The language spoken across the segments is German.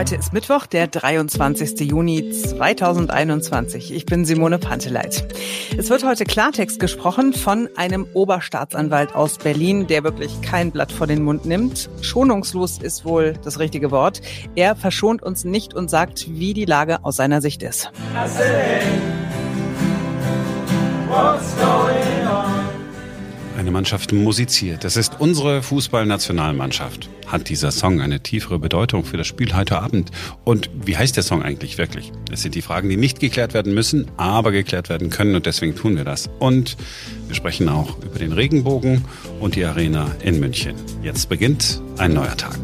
Heute ist Mittwoch, der 23. Juni 2021. Ich bin Simone Panteleit. Es wird heute Klartext gesprochen von einem Oberstaatsanwalt aus Berlin, der wirklich kein Blatt vor den Mund nimmt. Schonungslos ist wohl das richtige Wort. Er verschont uns nicht und sagt, wie die Lage aus seiner Sicht ist. What's going? Eine Mannschaft musiziert. Das ist unsere Fußballnationalmannschaft. Hat dieser Song eine tiefere Bedeutung für das Spiel heute Abend? Und wie heißt der Song eigentlich wirklich? Es sind die Fragen, die nicht geklärt werden müssen, aber geklärt werden können und deswegen tun wir das. Und wir sprechen auch über den Regenbogen und die Arena in München. Jetzt beginnt ein neuer Tag.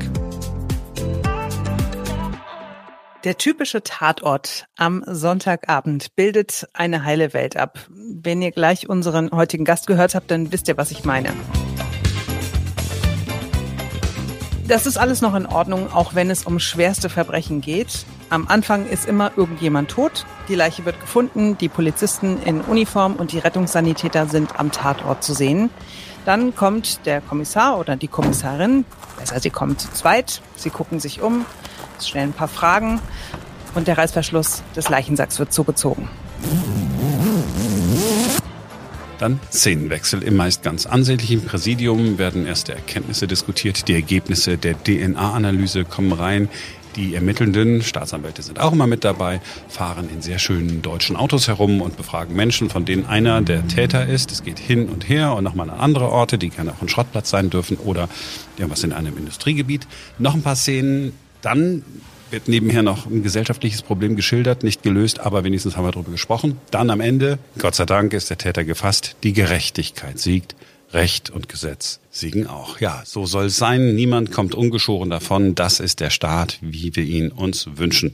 Der typische Tatort am Sonntagabend bildet eine heile Welt ab. Wenn ihr gleich unseren heutigen Gast gehört habt, dann wisst ihr, was ich meine. Das ist alles noch in Ordnung, auch wenn es um schwerste Verbrechen geht. Am Anfang ist immer irgendjemand tot, die Leiche wird gefunden, die Polizisten in Uniform und die Rettungssanitäter sind am Tatort zu sehen. Dann kommt der Kommissar oder die Kommissarin, besser sie kommen zu zweit, sie gucken sich um, stellen ein paar Fragen und der Reißverschluss des Leichensacks wird zugezogen. Dann Szenenwechsel. Im meist ganz ansehnlichen Präsidium werden erste Erkenntnisse diskutiert. Die Ergebnisse der DNA-Analyse kommen rein. Die ermittelnden Staatsanwälte sind auch immer mit dabei, fahren in sehr schönen deutschen Autos herum und befragen Menschen, von denen einer der Täter ist. Es geht hin und her und nochmal an andere Orte, die gerne auch ein Schrottplatz sein dürfen oder irgendwas in einem Industriegebiet. Noch ein paar Szenen dann wird nebenher noch ein gesellschaftliches Problem geschildert, nicht gelöst, aber wenigstens haben wir darüber gesprochen. Dann am Ende, Gott sei Dank, ist der Täter gefasst. Die Gerechtigkeit siegt. Recht und Gesetz siegen auch. Ja, so soll es sein. Niemand kommt ungeschoren davon. Das ist der Staat, wie wir ihn uns wünschen.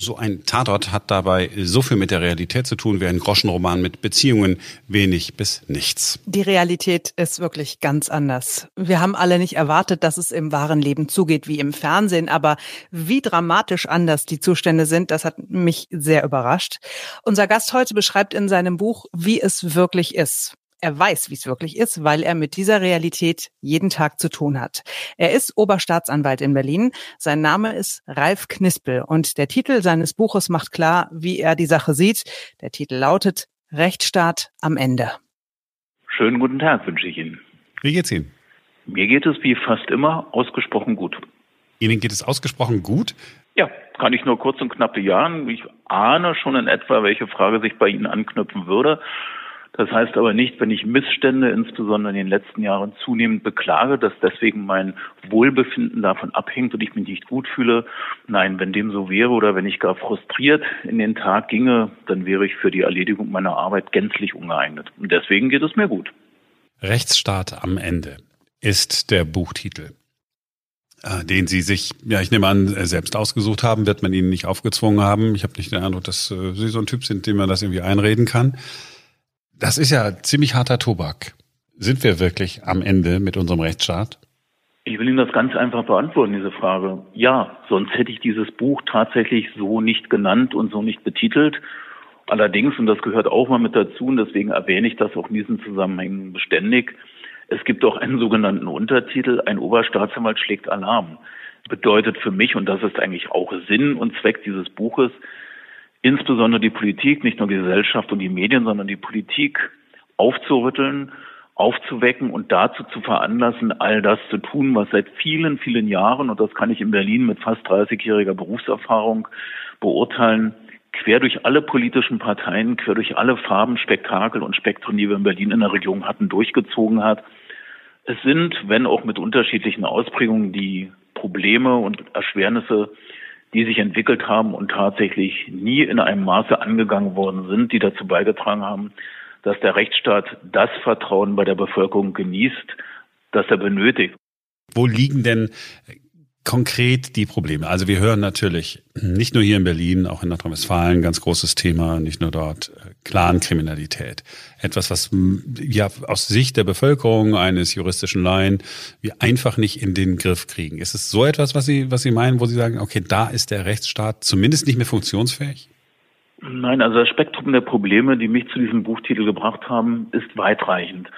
So ein Tatort hat dabei so viel mit der Realität zu tun wie ein Groschenroman mit Beziehungen wenig bis nichts. Die Realität ist wirklich ganz anders. Wir haben alle nicht erwartet, dass es im wahren Leben zugeht wie im Fernsehen, aber wie dramatisch anders die Zustände sind, das hat mich sehr überrascht. Unser Gast heute beschreibt in seinem Buch, wie es wirklich ist. Er weiß, wie es wirklich ist, weil er mit dieser Realität jeden Tag zu tun hat. Er ist Oberstaatsanwalt in Berlin. Sein Name ist Ralf Knispel und der Titel seines Buches macht klar, wie er die Sache sieht. Der Titel lautet Rechtsstaat am Ende. Schönen guten Tag wünsche ich Ihnen. Wie geht's Ihnen? Mir geht es wie fast immer ausgesprochen gut. Ihnen geht es ausgesprochen gut? Ja, kann ich nur kurz und knapp bejahen. Ich ahne schon in etwa, welche Frage sich bei Ihnen anknüpfen würde. Das heißt aber nicht, wenn ich Missstände insbesondere in den letzten Jahren zunehmend beklage, dass deswegen mein Wohlbefinden davon abhängt und ich mich nicht gut fühle. Nein, wenn dem so wäre oder wenn ich gar frustriert in den Tag ginge, dann wäre ich für die Erledigung meiner Arbeit gänzlich ungeeignet. Und deswegen geht es mir gut. Rechtsstaat am Ende ist der Buchtitel äh, den Sie sich, ja, ich nehme an, selbst ausgesucht haben, wird man Ihnen nicht aufgezwungen haben. Ich habe nicht den Eindruck, dass äh, Sie so ein Typ sind, dem man das irgendwie einreden kann. Das ist ja ziemlich harter Tobak. Sind wir wirklich am Ende mit unserem Rechtsstaat? Ich will Ihnen das ganz einfach beantworten, diese Frage. Ja, sonst hätte ich dieses Buch tatsächlich so nicht genannt und so nicht betitelt. Allerdings, und das gehört auch mal mit dazu, und deswegen erwähne ich das auch in diesen Zusammenhängen beständig, es gibt auch einen sogenannten Untertitel, ein Oberstaatsanwalt schlägt Alarm. Bedeutet für mich, und das ist eigentlich auch Sinn und Zweck dieses Buches, insbesondere die Politik, nicht nur die Gesellschaft und die Medien, sondern die Politik aufzurütteln, aufzuwecken und dazu zu veranlassen, all das zu tun, was seit vielen, vielen Jahren, und das kann ich in Berlin mit fast 30-jähriger Berufserfahrung beurteilen, quer durch alle politischen Parteien, quer durch alle Farben, Spektakel und Spektren, die wir in Berlin in der Region hatten, durchgezogen hat. Es sind, wenn auch mit unterschiedlichen Ausprägungen, die Probleme und Erschwernisse die sich entwickelt haben und tatsächlich nie in einem Maße angegangen worden sind, die dazu beigetragen haben, dass der Rechtsstaat das Vertrauen bei der Bevölkerung genießt, das er benötigt. Wo liegen denn konkret die Probleme? Also wir hören natürlich nicht nur hier in Berlin, auch in Nordrhein-Westfalen, ganz großes Thema, nicht nur dort, äh, Clan-Kriminalität. Etwas, was ja aus Sicht der Bevölkerung eines juristischen Laien wir einfach nicht in den Griff kriegen. Ist es so etwas, was Sie, was Sie meinen, wo Sie sagen, okay, da ist der Rechtsstaat zumindest nicht mehr funktionsfähig? Nein, also das Spektrum der Probleme, die mich zu diesem Buchtitel gebracht haben, ist weitreichend.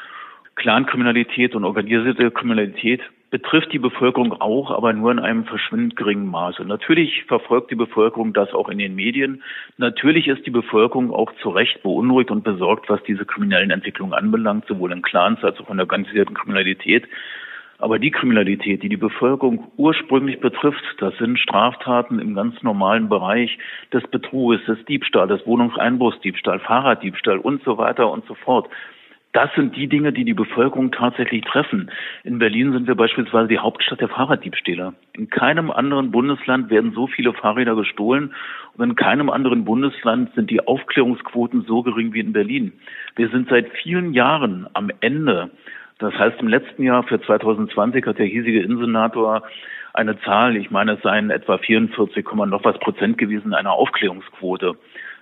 Clan-Kriminalität und organisierte Kriminalität betrifft die Bevölkerung auch, aber nur in einem verschwindend geringen Maße. Natürlich verfolgt die Bevölkerung das auch in den Medien. Natürlich ist die Bevölkerung auch zu Recht beunruhigt und besorgt, was diese kriminellen Entwicklungen anbelangt, sowohl in Clans als auch in der organisierten Kriminalität. Aber die Kriminalität, die die Bevölkerung ursprünglich betrifft, das sind Straftaten im ganz normalen Bereich des Betruges, des Diebstahls, des Wohnungseinbruchsdiebstahl, Fahrraddiebstahl und so weiter und so fort. Das sind die Dinge, die die Bevölkerung tatsächlich treffen. In Berlin sind wir beispielsweise die Hauptstadt der Fahrraddiebstähler. In keinem anderen Bundesland werden so viele Fahrräder gestohlen und in keinem anderen Bundesland sind die Aufklärungsquoten so gering wie in Berlin. Wir sind seit vielen Jahren am Ende das heißt, im letzten Jahr für 2020 hat der hiesige Innensenator eine Zahl, ich meine, es seien etwa 44, noch was Prozent gewesen, einer Aufklärungsquote.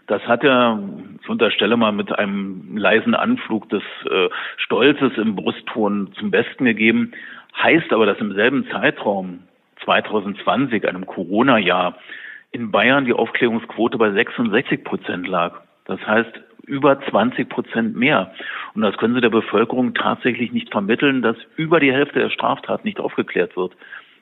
Das hat er, ich unterstelle mal, mit einem leisen Anflug des äh, Stolzes im Brustton zum Besten gegeben. Heißt aber, dass im selben Zeitraum 2020, einem Corona-Jahr, in Bayern die Aufklärungsquote bei 66 Prozent lag. Das heißt, über 20 Prozent mehr. Und das können Sie der Bevölkerung tatsächlich nicht vermitteln, dass über die Hälfte der Straftaten nicht aufgeklärt wird.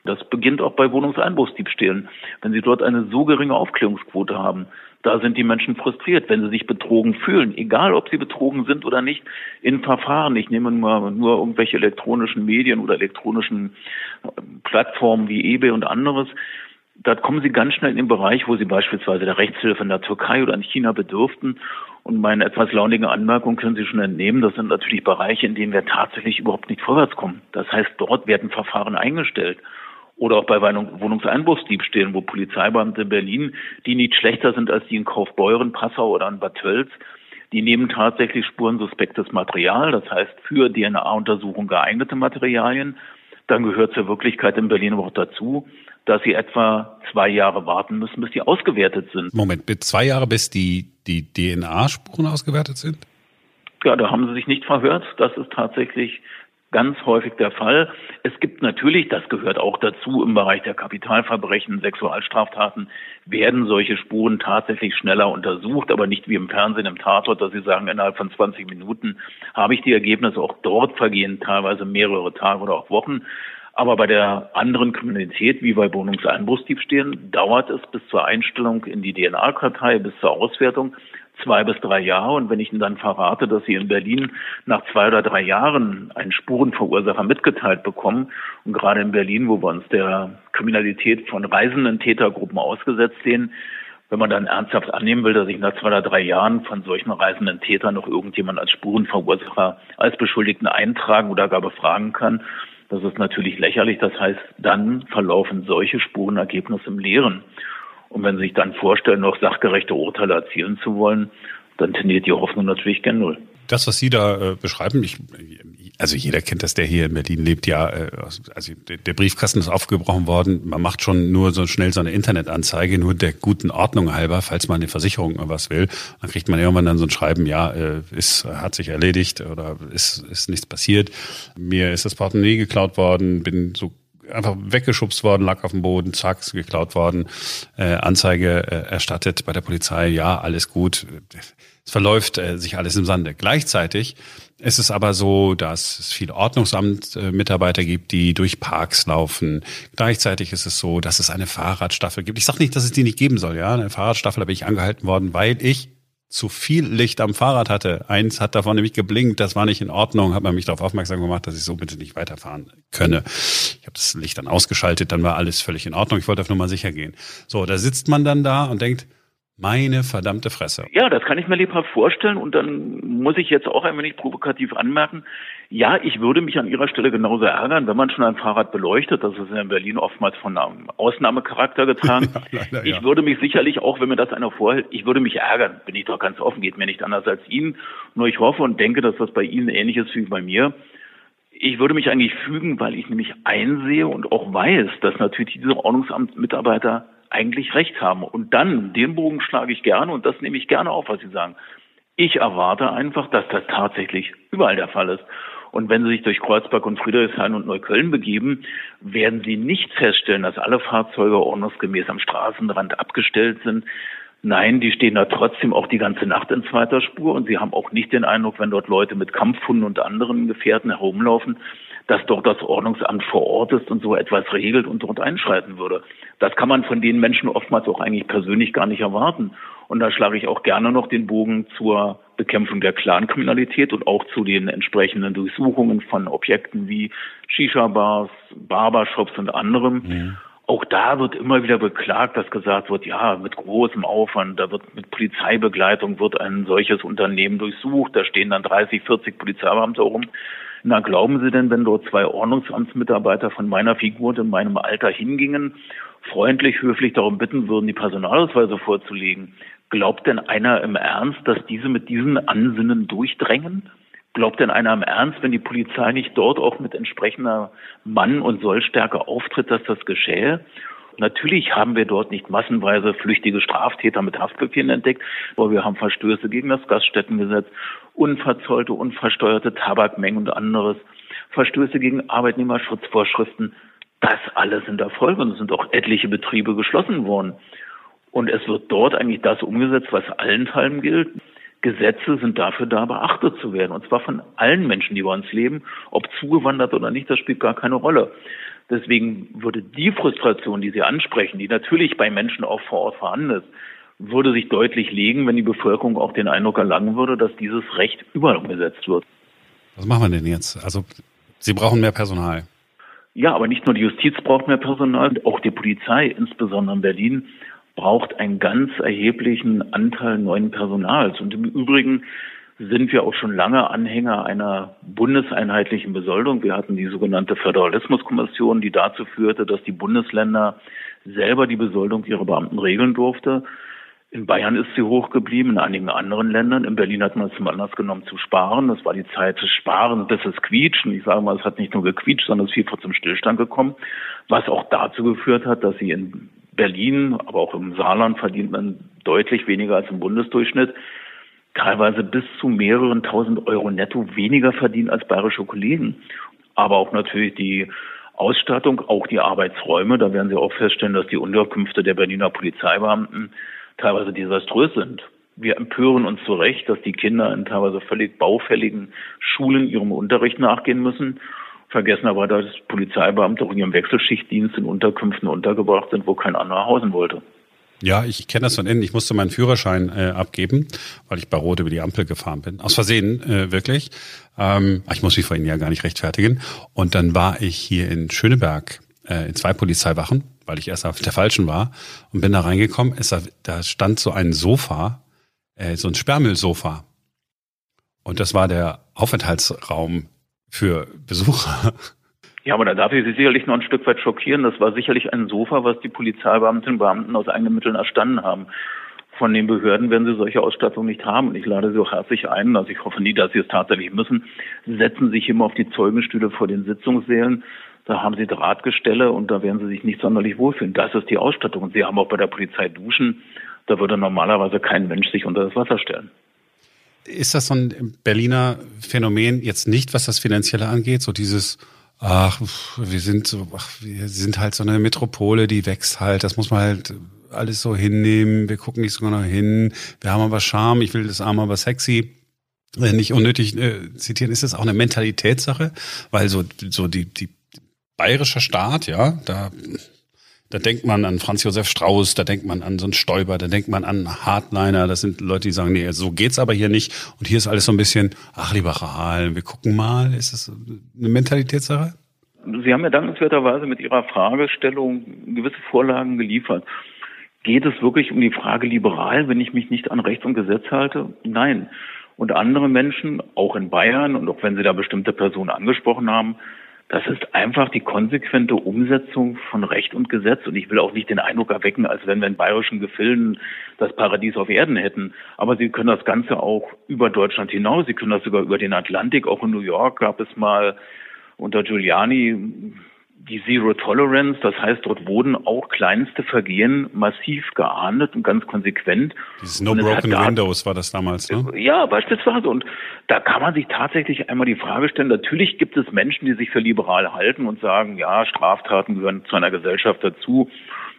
Das beginnt auch bei Wohnungseinbruchsdiebstählen. Wenn Sie dort eine so geringe Aufklärungsquote haben, da sind die Menschen frustriert, wenn sie sich betrogen fühlen, egal ob sie betrogen sind oder nicht, in Verfahren. Ich nehme nur, nur irgendwelche elektronischen Medien oder elektronischen äh, Plattformen wie eBay und anderes. Da kommen sie ganz schnell in den Bereich, wo sie beispielsweise der Rechtshilfe in der Türkei oder in China bedürften und meine etwas launige Anmerkung können Sie schon entnehmen. Das sind natürlich Bereiche, in denen wir tatsächlich überhaupt nicht vorwärts kommen. Das heißt, dort werden Verfahren eingestellt. Oder auch bei Wohnungseinbruchsdiebstählen, wo Polizeibeamte in Berlin, die nicht schlechter sind als die in Kaufbeuren, Passau oder in Bad Tölz, die nehmen tatsächlich spurensuspektes Material, das heißt für DNA-Untersuchung geeignete Materialien. Dann gehört zur Wirklichkeit in Berlin aber auch dazu, dass sie etwa zwei Jahre warten müssen, bis die ausgewertet sind. Moment, zwei Jahre, bis die, die DNA-Spuren ausgewertet sind? Ja, da haben Sie sich nicht verhört. Das ist tatsächlich ganz häufig der Fall. Es gibt natürlich, das gehört auch dazu, im Bereich der Kapitalverbrechen, Sexualstraftaten, werden solche Spuren tatsächlich schneller untersucht, aber nicht wie im Fernsehen im Tatort, dass Sie sagen, innerhalb von 20 Minuten habe ich die Ergebnisse. Auch dort vergehen teilweise mehrere Tage oder auch Wochen. Aber bei der anderen Kriminalität, wie bei Wohnungseinbruchsdiebstählen, dauert es bis zur Einstellung in die DNA-Kartei, bis zur Auswertung zwei bis drei Jahre. Und wenn ich Ihnen dann verrate, dass Sie in Berlin nach zwei oder drei Jahren einen Spurenverursacher mitgeteilt bekommen, und gerade in Berlin, wo wir uns der Kriminalität von reisenden Tätergruppen ausgesetzt sehen, wenn man dann ernsthaft annehmen will, dass ich nach zwei oder drei Jahren von solchen reisenden Tätern noch irgendjemand als Spurenverursacher, als Beschuldigten eintragen oder gar befragen kann, das ist natürlich lächerlich. Das heißt, dann verlaufen solche Spurenergebnisse im Leeren. Und wenn Sie sich dann vorstellen, noch sachgerechte Urteile erzielen zu wollen, dann tendiert die Hoffnung natürlich gen Null. Das, was Sie da äh, beschreiben, ich, also jeder kennt das, der hier in Berlin lebt, ja, äh, also der, Briefkasten ist aufgebrochen worden. Man macht schon nur so schnell so eine Internetanzeige, nur der guten Ordnung halber, falls man eine Versicherung was will. Dann kriegt man irgendwann dann so ein Schreiben, ja, äh, ist, hat sich erledigt oder ist, ist nichts passiert. Mir ist das Portemonnaie geklaut worden, bin so einfach weggeschubst worden, lag auf dem Boden, zack, geklaut worden, äh, Anzeige äh, erstattet bei der Polizei, ja, alles gut. Es verläuft äh, sich alles im Sande. Gleichzeitig ist es aber so, dass es viele Ordnungsamt-Mitarbeiter gibt, die durch Parks laufen. Gleichzeitig ist es so, dass es eine Fahrradstaffel gibt. Ich sage nicht, dass es die nicht geben soll. Ja, eine Fahrradstaffel, da bin ich angehalten worden, weil ich zu viel Licht am Fahrrad hatte. Eins hat davon nämlich geblinkt, das war nicht in Ordnung, hat man mich darauf aufmerksam gemacht, dass ich so bitte nicht weiterfahren könne. Ich habe das Licht dann ausgeschaltet, dann war alles völlig in Ordnung. Ich wollte auf Nummer sicher gehen. So, da sitzt man dann da und denkt, meine verdammte Fresse. Ja, das kann ich mir lebhaft vorstellen und dann muss ich jetzt auch ein wenig provokativ anmerken. Ja, ich würde mich an Ihrer Stelle genauso ärgern, wenn man schon ein Fahrrad beleuchtet. Das ist in Berlin oftmals von einem Ausnahmecharakter getragen. Ja, leider, ich ja. würde mich sicherlich auch, wenn mir das einer vorhält, ich würde mich ärgern, bin ich doch ganz offen, geht mir nicht anders als Ihnen. Nur ich hoffe und denke, dass das bei Ihnen ähnlich ist wie bei mir. Ich würde mich eigentlich fügen, weil ich nämlich einsehe und auch weiß, dass natürlich diese Ordnungsamtsmitarbeiter eigentlich recht haben. Und dann, den Bogen schlage ich gerne und das nehme ich gerne auf, was Sie sagen. Ich erwarte einfach, dass das tatsächlich überall der Fall ist. Und wenn Sie sich durch Kreuzberg und Friedrichshain und Neukölln begeben, werden Sie nicht feststellen, dass alle Fahrzeuge ordnungsgemäß am Straßenrand abgestellt sind. Nein, die stehen da trotzdem auch die ganze Nacht in zweiter Spur und Sie haben auch nicht den Eindruck, wenn dort Leute mit Kampfhunden und anderen Gefährten herumlaufen, dass dort das Ordnungsamt vor Ort ist und so etwas regelt und dort einschreiten würde. Das kann man von den Menschen oftmals auch eigentlich persönlich gar nicht erwarten. Und da schlage ich auch gerne noch den Bogen zur Bekämpfung der Clankriminalität und auch zu den entsprechenden Durchsuchungen von Objekten wie Shisha-Bars, Barbershops und anderem. Ja. Auch da wird immer wieder beklagt, dass gesagt wird, ja, mit großem Aufwand, da wird mit Polizeibegleitung wird ein solches Unternehmen durchsucht, da stehen dann 30, 40 Polizeibeamte herum. Na, glauben Sie denn, wenn dort zwei Ordnungsamtsmitarbeiter von meiner Figur und in meinem Alter hingingen, freundlich, höflich darum bitten würden, die Personalausweise vorzulegen, glaubt denn einer im Ernst, dass diese mit diesen Ansinnen durchdrängen? Glaubt denn einer im Ernst, wenn die Polizei nicht dort auch mit entsprechender Mann- und Sollstärke auftritt, dass das geschähe? Natürlich haben wir dort nicht massenweise flüchtige Straftäter mit Haftbefehlen entdeckt, aber wir haben Verstöße gegen das Gaststättengesetz, unverzollte, unversteuerte Tabakmengen und anderes, Verstöße gegen Arbeitnehmerschutzvorschriften. Das alles sind Erfolge und es sind auch etliche Betriebe geschlossen worden. Und es wird dort eigentlich das umgesetzt, was allenthalben gilt. Gesetze sind dafür da, beachtet zu werden. Und zwar von allen Menschen, die bei uns leben. Ob zugewandert oder nicht, das spielt gar keine Rolle. Deswegen würde die Frustration, die Sie ansprechen, die natürlich bei Menschen auch vor Ort vorhanden ist, würde sich deutlich legen, wenn die Bevölkerung auch den Eindruck erlangen würde, dass dieses Recht überall umgesetzt wird. Was machen wir denn jetzt? Also, Sie brauchen mehr Personal. Ja, aber nicht nur die Justiz braucht mehr Personal, auch die Polizei, insbesondere in Berlin, braucht einen ganz erheblichen Anteil neuen Personals. Und im Übrigen sind wir auch schon lange Anhänger einer bundeseinheitlichen Besoldung. Wir hatten die sogenannte Föderalismuskommission, die dazu führte, dass die Bundesländer selber die Besoldung ihrer Beamten regeln durfte. In Bayern ist sie hoch geblieben, in einigen anderen Ländern. In Berlin hat man es zum Anlass genommen zu sparen. Das war die Zeit des Sparen bis es quietscht. Und ich sage mal, es hat nicht nur gequietscht, sondern es ist vielfach zum Stillstand gekommen, was auch dazu geführt hat, dass sie in Berlin, aber auch im Saarland verdient man deutlich weniger als im Bundesdurchschnitt, teilweise bis zu mehreren tausend Euro netto weniger verdienen als bayerische Kollegen. Aber auch natürlich die Ausstattung, auch die Arbeitsräume, da werden Sie auch feststellen, dass die Unterkünfte der Berliner Polizeibeamten teilweise desaströs sind. Wir empören uns zu Recht, dass die Kinder in teilweise völlig baufälligen Schulen ihrem Unterricht nachgehen müssen vergessen aber, dass Polizeibeamte auch in ihrem Wechselschichtdienst in Unterkünften untergebracht sind, wo kein anderer hausen wollte. Ja, ich kenne das von innen. Ich musste meinen Führerschein äh, abgeben, weil ich bei Rot über die Ampel gefahren bin. Aus Versehen, äh, wirklich. Ähm, ich muss mich vor Ihnen ja gar nicht rechtfertigen. Und dann war ich hier in Schöneberg äh, in zwei Polizeiwachen, weil ich erst auf der falschen war und bin da reingekommen. Es, da stand so ein Sofa, äh, so ein Sperrmüllsofa. Und das war der Aufenthaltsraum für Besucher. Ja, aber da darf ich Sie sicherlich noch ein Stück weit schockieren. Das war sicherlich ein Sofa, was die Polizeibeamtinnen und Beamten aus eigenen Mitteln erstanden haben. Von den Behörden werden sie solche Ausstattung nicht haben. Und ich lade Sie auch herzlich ein, also ich hoffe nie, dass Sie es tatsächlich müssen, setzen sich immer auf die Zeugenstühle vor den Sitzungssälen. Da haben Sie Drahtgestelle und da werden Sie sich nicht sonderlich wohlfühlen. Das ist die Ausstattung. Und Sie haben auch bei der Polizei Duschen. Da würde normalerweise kein Mensch sich unter das Wasser stellen. Ist das so ein Berliner Phänomen jetzt nicht, was das Finanzielle angeht? So dieses, ach, wir sind so, ach, wir sind halt so eine Metropole, die wächst halt, das muss man halt alles so hinnehmen, wir gucken nicht so genau hin, wir haben aber Charme, ich will das arm, aber sexy. Äh, nicht unnötig äh, zitieren, ist das auch eine Mentalitätssache, weil so so die die bayerischer Staat, ja, da da denkt man an Franz Josef Strauß, da denkt man an so einen Stoiber, da denkt man an Hardliner. Das sind Leute, die sagen, nee, so geht's aber hier nicht. Und hier ist alles so ein bisschen, ach, liberal, wir gucken mal. Ist das eine Mentalitätssache? Sie haben ja dankenswerterweise mit Ihrer Fragestellung gewisse Vorlagen geliefert. Geht es wirklich um die Frage liberal, wenn ich mich nicht an Recht und Gesetz halte? Nein. Und andere Menschen, auch in Bayern und auch wenn Sie da bestimmte Personen angesprochen haben, das ist einfach die konsequente Umsetzung von Recht und Gesetz. Und ich will auch nicht den Eindruck erwecken, als wenn wir in bayerischen Gefilden das Paradies auf Erden hätten. Aber Sie können das Ganze auch über Deutschland hinaus. Sie können das sogar über den Atlantik. Auch in New York gab es mal unter Giuliani die Zero Tolerance, das heißt, dort wurden auch kleinste Vergehen massiv geahndet und ganz konsequent. Dieses No Broken Windows war das damals, ne? Ja, beispielsweise. Und da kann man sich tatsächlich einmal die Frage stellen, natürlich gibt es Menschen, die sich für liberal halten und sagen, ja, Straftaten gehören zu einer Gesellschaft dazu.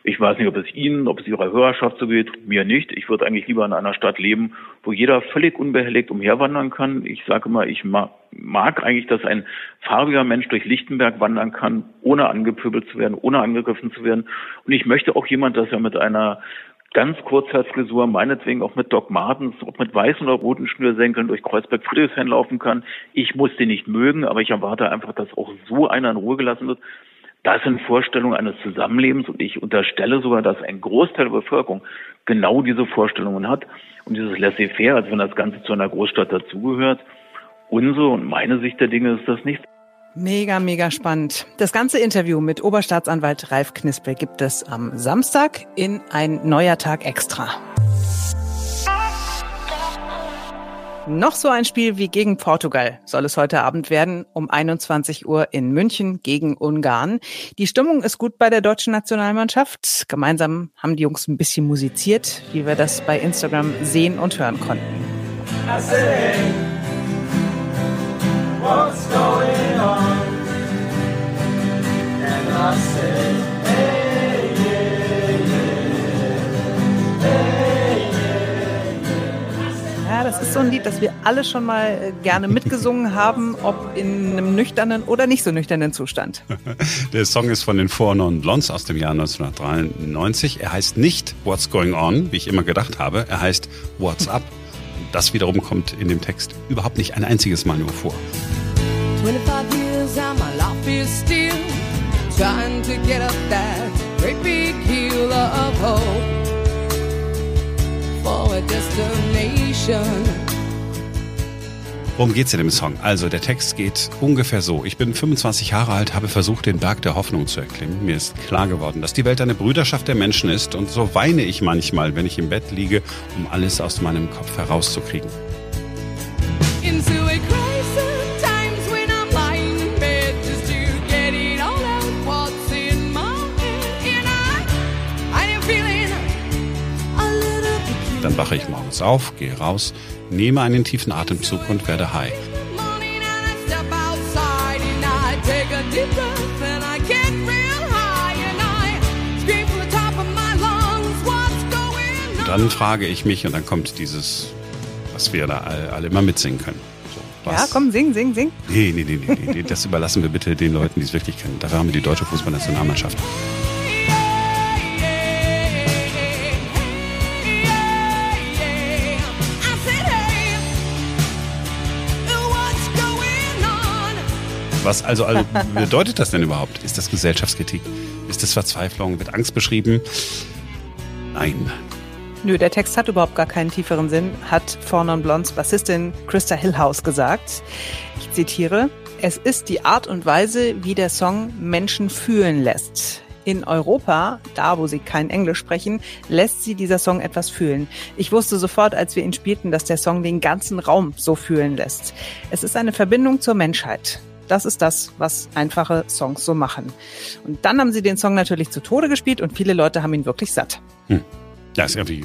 Ich weiß nicht, ob es Ihnen, ob es Ihrer Hörerschaft so geht, mir nicht. Ich würde eigentlich lieber in einer Stadt leben, wo jeder völlig unbehelligt umherwandern kann. Ich sage mal, ich mag, mag eigentlich, dass ein farbiger Mensch durch Lichtenberg wandern kann, ohne angepöbelt zu werden, ohne angegriffen zu werden. Und ich möchte auch jemand, dass er mit einer ganz Kurzhaarfrisur, meinetwegen auch mit Doc Martens, ob mit weißen oder roten Schnürsenkeln durch Kreuzberg Friedrichshain laufen kann. Ich muss den nicht mögen, aber ich erwarte einfach, dass auch so einer in Ruhe gelassen wird. Das sind Vorstellungen eines Zusammenlebens und ich unterstelle sogar, dass ein Großteil der Bevölkerung genau diese Vorstellungen hat und dieses Laissez-faire, als wenn das Ganze zu einer Großstadt dazugehört. Unsere und meine Sicht der Dinge ist das nicht. Mega, mega spannend. Das ganze Interview mit Oberstaatsanwalt Ralf Knispel gibt es am Samstag in ein neuer Tag extra. Noch so ein Spiel wie gegen Portugal soll es heute Abend werden, um 21 Uhr in München gegen Ungarn. Die Stimmung ist gut bei der deutschen Nationalmannschaft. Gemeinsam haben die Jungs ein bisschen musiziert, wie wir das bei Instagram sehen und hören konnten. what's going on. And I ja, das ist so ein Lied, das wir alle schon mal äh, gerne mitgesungen haben, ob in einem nüchternen oder nicht so nüchternen Zustand. Der Song ist von den Four Non Blondes aus dem Jahr 1993. Er heißt nicht What's Going On, wie ich immer gedacht habe. Er heißt What's Up. Das wiederum kommt in dem Text überhaupt nicht ein einziges Mal nur vor. 25 years and my life is still trying to get up that great big hill of hope for a destination. Worum geht's in dem Song? Also der Text geht ungefähr so. Ich bin 25 Jahre alt, habe versucht, den Berg der Hoffnung zu erklimmen. Mir ist klar geworden, dass die Welt eine Brüderschaft der Menschen ist und so weine ich manchmal, wenn ich im Bett liege, um alles aus meinem Kopf herauszukriegen. Wache ich morgens auf, gehe raus, nehme einen tiefen Atemzug und werde high. Und dann frage ich mich, und dann kommt dieses, was wir da alle immer mitsingen können. So, ja, komm, sing, sing, sing. Nee, nee, nee, nee, nee, das überlassen wir bitte den Leuten, die es wirklich kennen. Dafür haben wir die deutsche Fußballnationalmannschaft. Was also, also bedeutet das denn überhaupt? Ist das Gesellschaftskritik? Ist das Verzweiflung? Wird Angst beschrieben? Nein. Nö, der Text hat überhaupt gar keinen tieferen Sinn, hat Four Blondes Bassistin Krista Hillhouse gesagt. Ich zitiere, es ist die Art und Weise, wie der Song Menschen fühlen lässt. In Europa, da wo sie kein Englisch sprechen, lässt sie dieser Song etwas fühlen. Ich wusste sofort, als wir ihn spielten, dass der Song den ganzen Raum so fühlen lässt. Es ist eine Verbindung zur Menschheit. Das ist das, was einfache Songs so machen. Und dann haben sie den Song natürlich zu Tode gespielt und viele Leute haben ihn wirklich satt. Hm. Ja, ist irgendwie äh,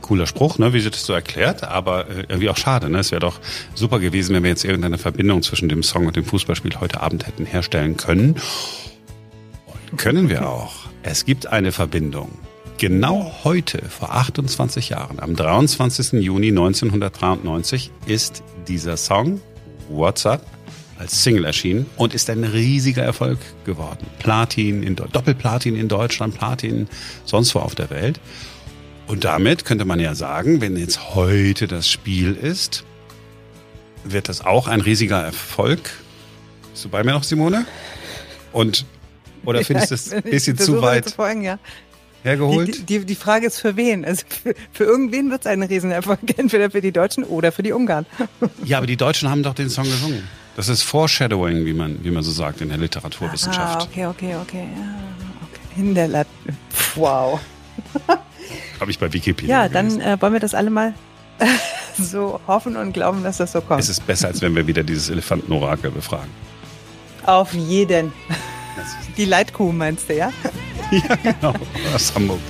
cooler Spruch, ne, wie sie das so erklärt, aber äh, irgendwie auch schade. Ne? Es wäre doch super gewesen, wenn wir jetzt irgendeine Verbindung zwischen dem Song und dem Fußballspiel heute Abend hätten herstellen können. Können wir auch. Es gibt eine Verbindung. Genau heute, vor 28 Jahren, am 23. Juni 1993, ist dieser Song What's Up als Single erschienen und ist ein riesiger Erfolg geworden. Platin, in, Doppelplatin in Deutschland, Platin sonst wo auf der Welt. Und damit könnte man ja sagen, wenn jetzt heute das Spiel ist, wird das auch ein riesiger Erfolg. Bist du bei mir noch, Simone? Und oder findest du es ein bisschen zu weit zu folgen, ja. hergeholt? Die, die, die, Frage ist für wen? Also für, für irgendwen wird es ein Riesenerfolg, entweder für die Deutschen oder für die Ungarn. Ja, aber die Deutschen haben doch den Song gesungen. Das ist Foreshadowing, wie man, wie man so sagt in der Literaturwissenschaft. Ah, okay, okay, okay. In der Lat Wow. Habe ich bei Wikipedia. Ja, dann äh, wollen wir das alle mal so hoffen und glauben, dass das so kommt. Es ist besser, als wenn wir wieder dieses Elefantenorakel befragen. Auf jeden. Die Leitkuh meinst du, ja? ja, genau. Aus Hamburg.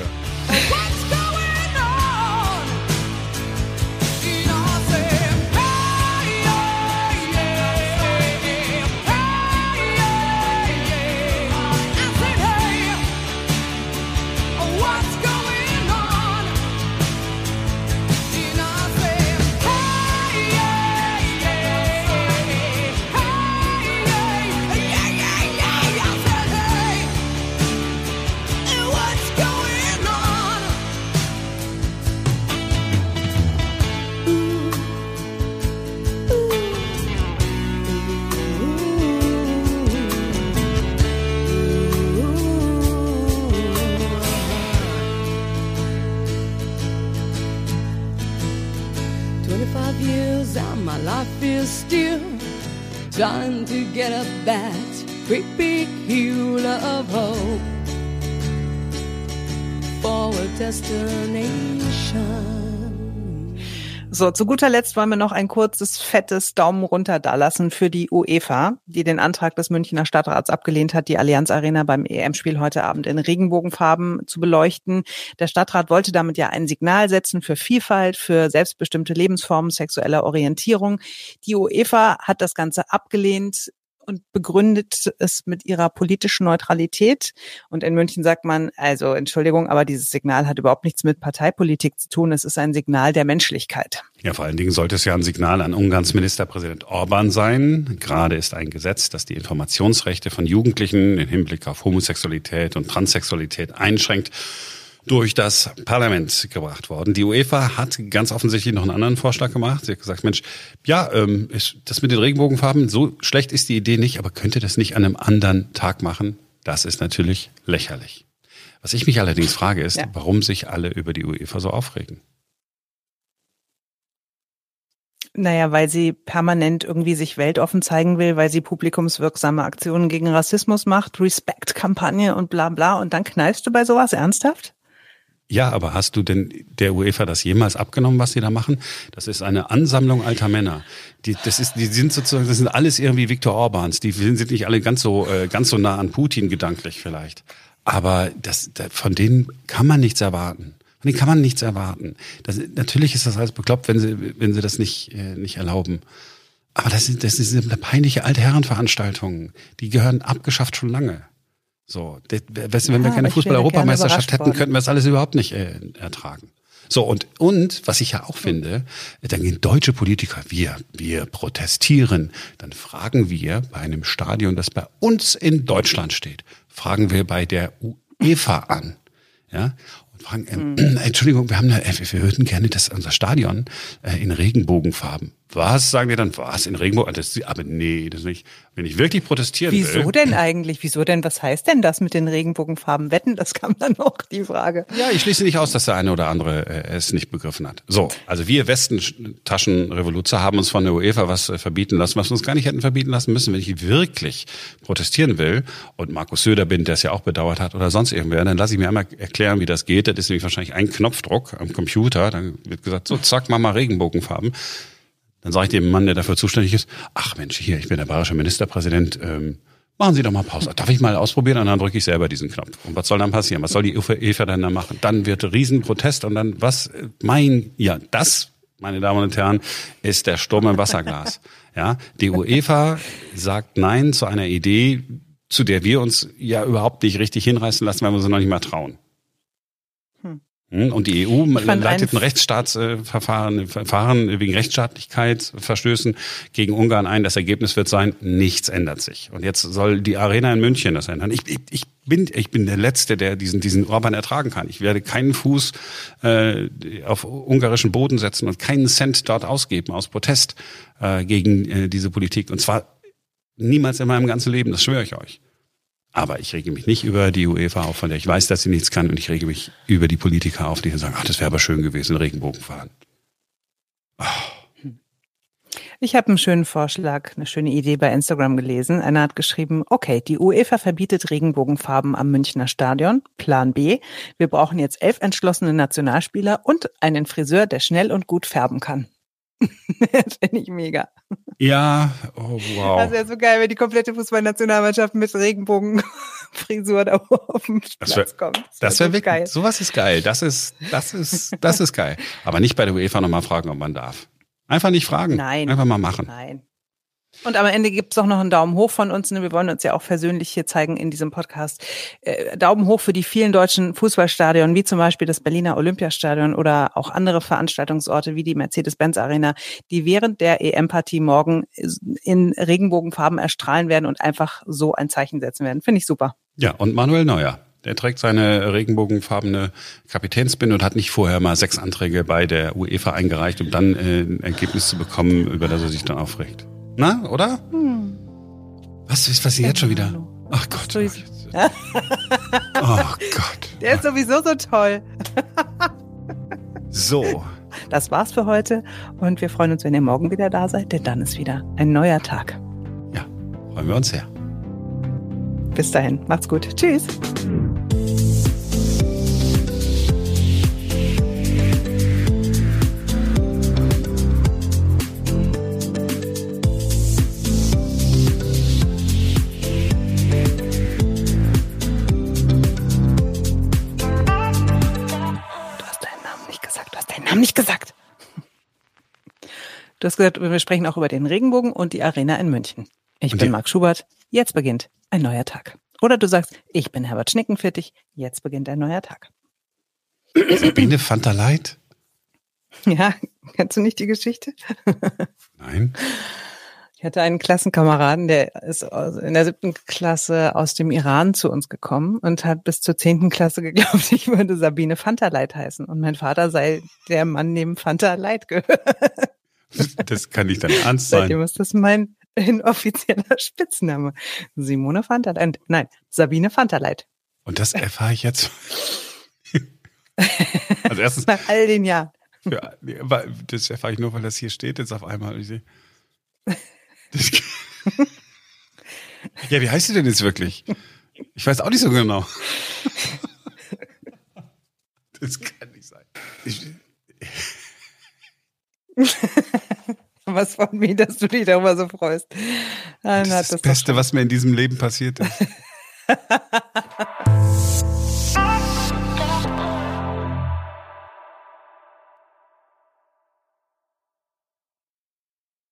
25 years and my life is still trying to get up that great big hill of hope for a destination. So, zu guter Letzt wollen wir noch ein kurzes, fettes Daumen runter dalassen für die UEFA, die den Antrag des Münchner Stadtrats abgelehnt hat, die Allianz Arena beim EM-Spiel heute Abend in Regenbogenfarben zu beleuchten. Der Stadtrat wollte damit ja ein Signal setzen für Vielfalt, für selbstbestimmte Lebensformen sexueller Orientierung. Die UEFA hat das Ganze abgelehnt und begründet es mit ihrer politischen Neutralität. Und in München sagt man, also Entschuldigung, aber dieses Signal hat überhaupt nichts mit Parteipolitik zu tun. Es ist ein Signal der Menschlichkeit. Ja, vor allen Dingen sollte es ja ein Signal an Ungarns Ministerpräsident Orban sein. Gerade ist ein Gesetz, das die Informationsrechte von Jugendlichen im Hinblick auf Homosexualität und Transsexualität einschränkt durch das Parlament gebracht worden. Die UEFA hat ganz offensichtlich noch einen anderen Vorschlag gemacht. Sie hat gesagt, Mensch, ja, ähm, ist, das mit den Regenbogenfarben, so schlecht ist die Idee nicht, aber könnte das nicht an einem anderen Tag machen? Das ist natürlich lächerlich. Was ich mich allerdings frage, ist, ja. warum sich alle über die UEFA so aufregen. Naja, weil sie permanent irgendwie sich weltoffen zeigen will, weil sie publikumswirksame Aktionen gegen Rassismus macht, Respect-Kampagne und bla bla. Und dann kneifst du bei sowas ernsthaft? Ja, aber hast du denn der UEFA das jemals abgenommen, was sie da machen? Das ist eine Ansammlung alter Männer. Die, das ist, die sind sozusagen, das sind alles irgendwie Viktor Orbans. Die sind nicht alle ganz so, äh, ganz so nah an Putin gedanklich vielleicht. Aber das, von denen kann man nichts erwarten. Von denen kann man nichts erwarten. Das, natürlich ist das alles bekloppt, wenn sie, wenn sie das nicht, äh, nicht erlauben. Aber das sind, das sind peinliche alte Herrenveranstaltungen. Die gehören abgeschafft schon lange. So, das, wenn wir keine Fußball-Europameisterschaft hätten, könnten wir das alles überhaupt nicht äh, ertragen. So, und, und, was ich ja auch finde, dann gehen deutsche Politiker, wir, wir protestieren, dann fragen wir bei einem Stadion, das bei uns in Deutschland steht, fragen wir bei der UEFA an, ja, und fragen, äh. Entschuldigung, wir haben äh, wir würden gerne das, unser Stadion äh, in Regenbogenfarben was sagen die dann? Was in Regenbogen? Das, aber nee, das nicht. Wenn ich wirklich protestieren Wieso will. Wieso denn eigentlich? Wieso denn? Was heißt denn das mit den Regenbogenfarben? Wetten, das kam dann noch die Frage. Ja, ich schließe nicht aus, dass der eine oder andere äh, es nicht begriffen hat. So, also wir Westentaschenrevoluzer haben uns von der UEFA was äh, verbieten lassen, was wir uns gar nicht hätten verbieten lassen müssen. Wenn ich wirklich protestieren will und Markus Söder bin, der es ja auch bedauert hat oder sonst irgendwer, dann lasse ich mir einmal erklären, wie das geht. Das ist nämlich wahrscheinlich ein Knopfdruck am Computer. Dann wird gesagt, so zack, mach mal Regenbogenfarben. Dann sage ich dem Mann, der dafür zuständig ist, ach Mensch, hier, ich bin der bayerische Ministerpräsident, ähm, machen Sie doch mal Pause. Darf ich mal ausprobieren? Und dann drücke ich selber diesen Knopf. Und was soll dann passieren? Was soll die Eva dann da machen? Dann wird Riesenprotest und dann, was, mein, ja, das, meine Damen und Herren, ist der Sturm im Wasserglas. Ja, die UEFA sagt Nein zu einer Idee, zu der wir uns ja überhaupt nicht richtig hinreißen lassen, weil wir sie noch nicht mal trauen. Hm? Und die EU leitet ein Rechtsstaatsverfahren Verfahren wegen Rechtsstaatlichkeit, Verstößen gegen Ungarn ein. Das Ergebnis wird sein, nichts ändert sich. Und jetzt soll die Arena in München das ändern. Ich, ich, ich bin, ich bin der Letzte, der diesen, diesen Orban ertragen kann. Ich werde keinen Fuß äh, auf ungarischen Boden setzen und keinen Cent dort ausgeben aus Protest äh, gegen äh, diese Politik. Und zwar niemals in meinem ganzen Leben, das schwöre ich euch. Aber ich rege mich nicht über die UEFA auf, von der ich weiß, dass sie nichts kann. Und ich rege mich über die Politiker auf, die sagen, ach, das wäre aber schön gewesen, Regenbogen fahren. Oh. Ich habe einen schönen Vorschlag, eine schöne Idee bei Instagram gelesen. Einer hat geschrieben, okay, die UEFA verbietet Regenbogenfarben am Münchner Stadion. Plan B. Wir brauchen jetzt elf entschlossene Nationalspieler und einen Friseur, der schnell und gut färben kann. Das finde ich mega. Ja, oh wow. Das wäre so geil, wenn die komplette Fußballnationalmannschaft mit Regenbogenfrisur da auf den Platz wär, kommt. Das, das wäre wär geil. Sowas ist geil. Das ist, das ist, das ist geil. Aber nicht bei der UEFA nochmal fragen, ob man darf. Einfach nicht fragen. Nein. Einfach mal machen. Nein. Und am Ende gibt es auch noch einen Daumen hoch von uns. Ne? Wir wollen uns ja auch persönlich hier zeigen in diesem Podcast. Äh, Daumen hoch für die vielen deutschen Fußballstadien, wie zum Beispiel das Berliner Olympiastadion oder auch andere Veranstaltungsorte wie die Mercedes-Benz Arena, die während der EM-Partie morgen in Regenbogenfarben erstrahlen werden und einfach so ein Zeichen setzen werden. Finde ich super. Ja, und Manuel Neuer. Der trägt seine regenbogenfarbene Kapitänsbinde und hat nicht vorher mal sechs Anträge bei der UEFA eingereicht, um dann äh, ein Ergebnis zu bekommen, über das er sich dann aufregt. Na, oder? Hm. Was ist was jetzt schon wieder? Ach Gott. oh Gott. Der ist sowieso so toll. so. Das war's für heute und wir freuen uns, wenn ihr morgen wieder da seid, denn dann ist wieder ein neuer Tag. Ja, freuen wir uns sehr. Bis dahin, macht's gut. Tschüss. Du hast gesagt, wir sprechen auch über den Regenbogen und die Arena in München. Ich bin Marc Schubert. Jetzt beginnt ein neuer Tag. Oder du sagst, ich bin Herbert Schnickenfittig. Jetzt beginnt ein neuer Tag. Sabine Fanta Light? Ja, kennst du nicht die Geschichte? Nein. Ich hatte einen Klassenkameraden, der ist in der siebten Klasse aus dem Iran zu uns gekommen und hat bis zur zehnten Klasse geglaubt, ich würde Sabine Fanta Light heißen und mein Vater sei der Mann neben Fanta Light gehört. Das kann nicht dein Ernst sein. Seitdem ist das mein inoffizieller Spitzname. Simone Fanta Light. Nein, Sabine Fanta Light. Und das erfahre ich jetzt. Also erstens. Nach all den Jahren. Ja, das erfahre ich nur, weil das hier steht jetzt auf einmal. Ich sehe. ja, wie heißt sie denn jetzt wirklich? Ich weiß auch nicht so genau. Das kann nicht sein. Ich, was von mir, dass du dich darüber so freust. Dann das ist das Beste, was mir in diesem Leben passiert ist.